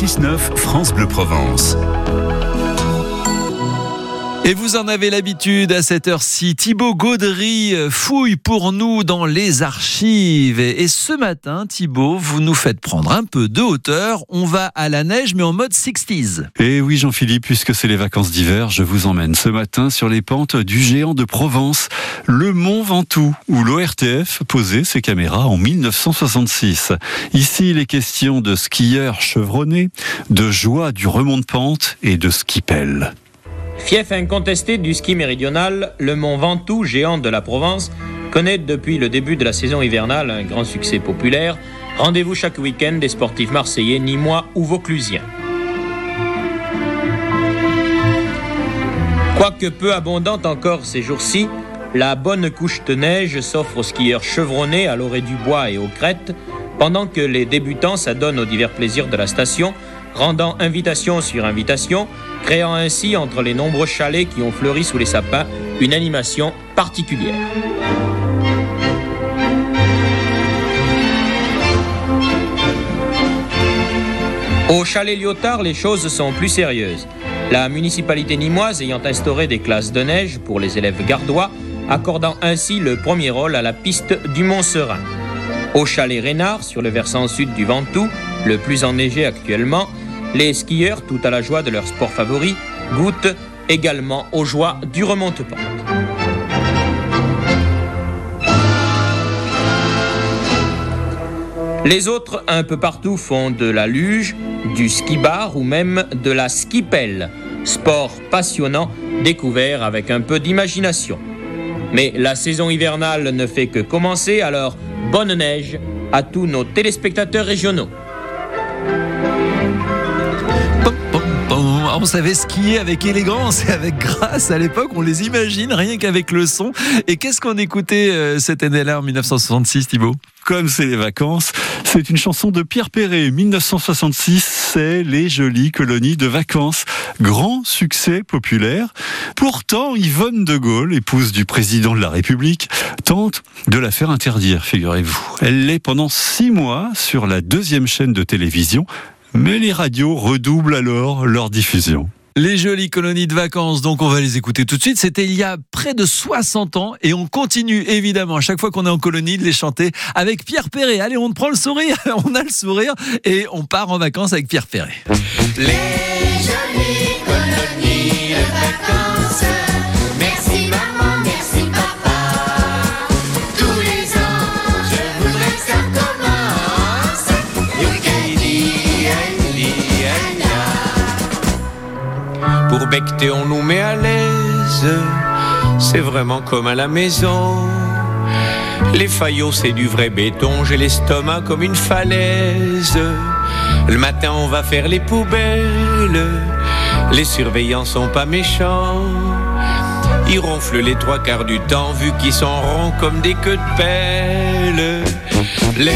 6-9 France Bleu Provence. Et vous en avez l'habitude à cette heure-ci. Thibaut Gaudry fouille pour nous dans les archives. Et ce matin, Thibaut, vous nous faites prendre un peu de hauteur. On va à la neige, mais en mode 60s. Et oui, Jean-Philippe, puisque c'est les vacances d'hiver, je vous emmène ce matin sur les pentes du géant de Provence, le Mont Ventoux, où l'ORTF posait ses caméras en 1966. Ici, les questions de skieurs chevronnés, de joie du remont de pente et de ski pelle. Fief incontesté du ski méridional, le mont Ventoux, géant de la Provence, connaît depuis le début de la saison hivernale un grand succès populaire. Rendez-vous chaque week-end des sportifs marseillais, nîmois ou vauclusiens. Quoique peu abondante encore ces jours-ci, la bonne couche de neige s'offre aux skieurs chevronnés à l'orée du bois et aux crêtes, pendant que les débutants s'adonnent aux divers plaisirs de la station, rendant invitation sur invitation, créant ainsi entre les nombreux chalets qui ont fleuri sous les sapins une animation particulière. Au chalet Lyotard, les choses sont plus sérieuses. La municipalité nimoise ayant instauré des classes de neige pour les élèves gardois, accordant ainsi le premier rôle à la piste du Mont Serein. Au chalet Reynard, sur le versant sud du Ventoux, le plus enneigé actuellement, les skieurs, tout à la joie de leur sport favori, goûtent également aux joies du remonte-pente. Les autres, un peu partout, font de la luge, du ski bar ou même de la skipelle, sport passionnant découvert avec un peu d'imagination. Mais la saison hivernale ne fait que commencer, alors bonne neige à tous nos téléspectateurs régionaux. On savait skier avec élégance et avec grâce à l'époque. On les imagine rien qu'avec le son. Et qu'est-ce qu'on écoutait euh, cette année-là en 1966, Thibaut? Comme c'est les vacances, c'est une chanson de Pierre Perret. 1966, c'est les jolies colonies de vacances. Grand succès populaire. Pourtant, Yvonne de Gaulle, épouse du président de la République, tente de la faire interdire, figurez-vous. Elle l'est pendant six mois sur la deuxième chaîne de télévision mais les radios redoublent alors leur diffusion. Les jolies colonies de vacances, donc on va les écouter tout de suite. C'était il y a près de 60 ans et on continue évidemment à chaque fois qu'on est en colonie de les chanter avec Pierre Perret. Allez, on prend le sourire, on a le sourire et on part en vacances avec Pierre Perret. Les jolies colonies de vacances. Pour becter, on nous met à l'aise. C'est vraiment comme à la maison. Les faillots, c'est du vrai béton. J'ai l'estomac comme une falaise. Le matin, on va faire les poubelles. Les surveillants sont pas méchants. Ils ronflent les trois quarts du temps, vu qu'ils sont ronds comme des queues de pelle. Les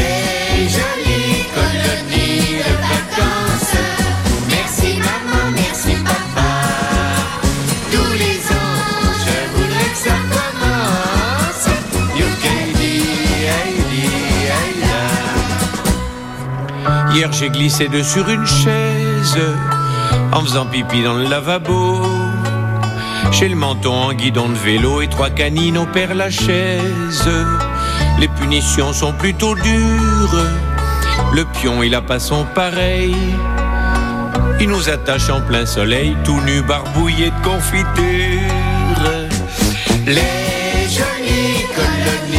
Hier j'ai glissé de sur une chaise en faisant pipi dans le lavabo. J'ai le menton en guidon de vélo et trois canines au père lachaise. Les punitions sont plutôt dures. Le pion il a pas son pareil. Il nous attache en plein soleil, tout nu, barbouillé de confiture. Les jolies colonies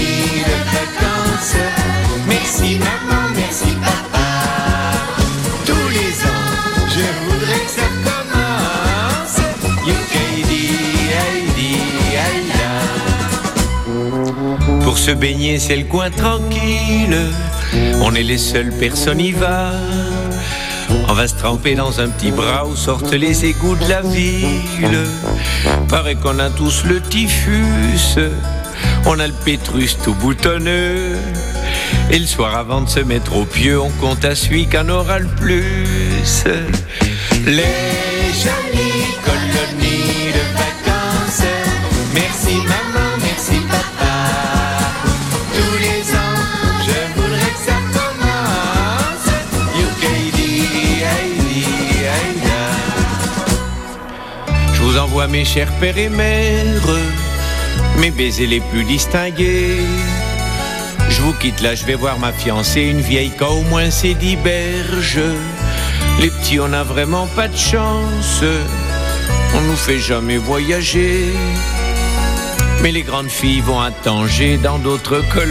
Se baigner, c'est le coin tranquille. On est les seules personnes y va. On va se tremper dans un petit bras où sortent les égouts de la ville. Paraît qu'on a tous le typhus. On a le pétrus tout boutonneux. Et le soir avant de se mettre au pieu, on compte à celui qu'en aura le plus. Les jolies colonies de vacances. Mes chers pères et mères, mes baisers les plus distingués. Je vous quitte là, je vais voir ma fiancée, une vieille qu'a au moins c'est dix berges. Les petits, on n'a vraiment pas de chance, on nous fait jamais voyager. Mais les grandes filles vont à Tanger dans d'autres colonies.